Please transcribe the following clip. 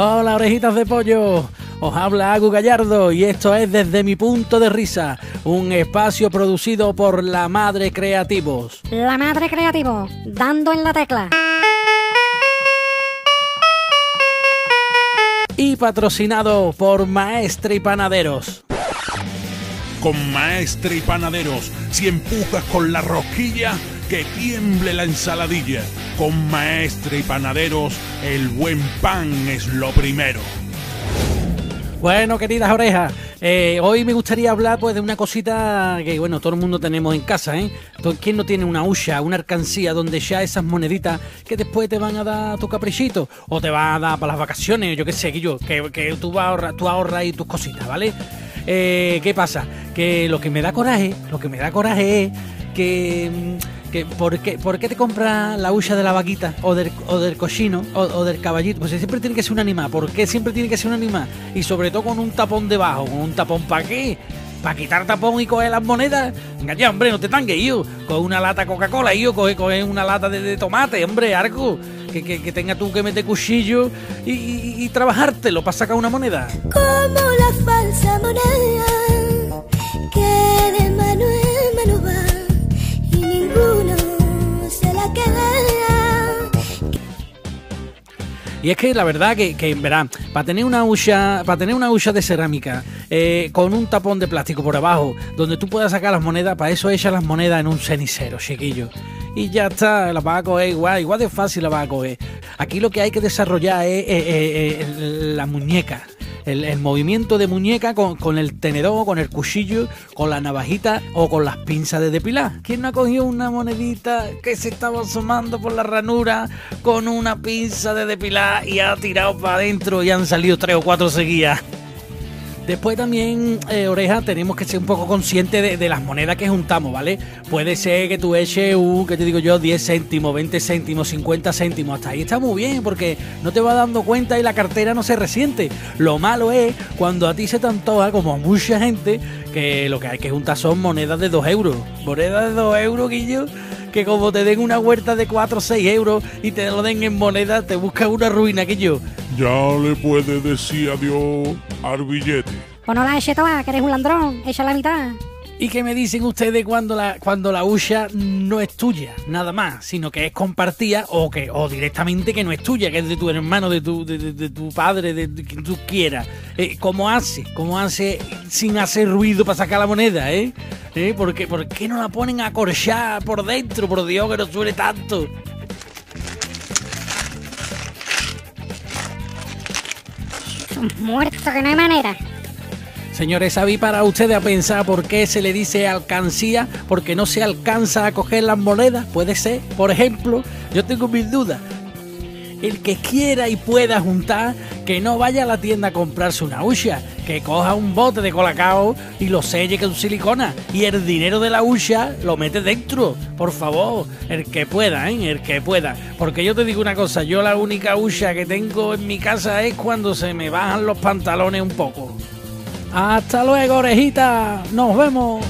Hola, orejitas de pollo. Os habla Agu Gallardo y esto es Desde mi punto de risa, un espacio producido por La Madre Creativos. La Madre Creativo, dando en la tecla. Y patrocinado por Maestre y Panaderos. Con Maestre y Panaderos, si empujas con la rosquilla, que tiemble la ensaladilla. Con Maestre y Panaderos, el buen pan es lo primero. Bueno, queridas orejas, eh, hoy me gustaría hablar pues de una cosita que, bueno, todo el mundo tenemos en casa, ¿eh? ¿Quién no tiene una hucha, una alcancía donde ya esas moneditas que después te van a dar tu caprichito o te van a dar para las vacaciones, yo qué sé, que yo, que, tú, vas a tú ahorras ahí tus cositas, ¿vale? Eh, ¿Qué pasa? Que lo que me da coraje, lo que me da coraje es que... que ¿por, qué, ¿Por qué te compras la hucha de la vaquita o del, o del cochino o, del caballito? Pues siempre tiene que ser un animal. ¿Por qué siempre tiene que ser un animal? Y sobre todo con un tapón debajo. ¿Con un tapón para qué? ¿Para quitar tapón y coger las monedas? Venga ya, hombre, no te tangues, yo. Coge una lata Coca-Cola, yo. Coge, coge una lata de, tomate, hombre, algo. Que, que, que tenga tú que meter cuchillo y, y, y trabajártelo para sacar una moneda. como la falsa moneda Y es que la verdad que, que verá, para tener una hucha, para tener una hucha de cerámica eh, con un tapón de plástico por abajo, donde tú puedas sacar las monedas, para eso echa las monedas en un cenicero, chiquillo. Y ya está, la vas a coger igual, igual de fácil la vas a coger. Aquí lo que hay que desarrollar es eh, eh, la muñeca. El, el movimiento de muñeca con, con el tenedor, con el cuchillo, con la navajita o con las pinzas de depilar. ¿Quién no ha cogido una monedita que se estaba asomando por la ranura con una pinza de depilar y ha tirado para adentro y han salido tres o cuatro seguidas? Después también, eh, oreja, tenemos que ser un poco conscientes de, las monedas que juntamos, ¿vale? Puede ser que tú eches un, que te digo yo, 10 céntimos, 20 céntimos, 50 céntimos, hasta ahí está muy bien, porque no te vas dando cuenta y la cartera no se resiente. Lo malo es cuando a ti se te antoja, como a mucha gente, que lo que hay que juntar son monedas de 2 euros. Monedas de 2 euros, Guillo, que como te den una huerta de 4 o 6 euros y te lo den en monedas, te buscas una ruina, Guillo. Ya le puede decir adiós al billete. Pues no la eches toda, que eres un landrón, echa la mitad. ¿Y qué me dicen ustedes cuando la, cuando la hucha no es tuya, nada más, sino que es compartida o que o directamente que no es tuya, que es de tu hermano, de tu, de, de- de tu padre, de, de quien tú quieras? Eh, ¿Cómo hace? ¿Cómo hace sin hacer ruido para sacar la moneda, eh? ¿Eh? ¿Por, qué, ¿Por qué no la ponen a corchar por dentro? Por Dios, que no suele tanto. Muerto, que no hay manera. Señores, ¿sabí para ustedes a pensar por qué se le dice alcancía? Porque no se alcanza a coger las monedas. Puede ser, por ejemplo, yo tengo mis dudas. El que quiera y pueda juntar, que no vaya a la tienda a comprarse una hucha, que coja un bote de colacao y lo selle con silicona. Y el dinero de la hucha lo mete dentro. Por favor, el que pueda, ¿eh? El que pueda. Porque yo te digo una cosa, yo la única hucha que tengo en mi casa es cuando se me bajan los pantalones un poco. Hasta luego, orejita. Nos vemos.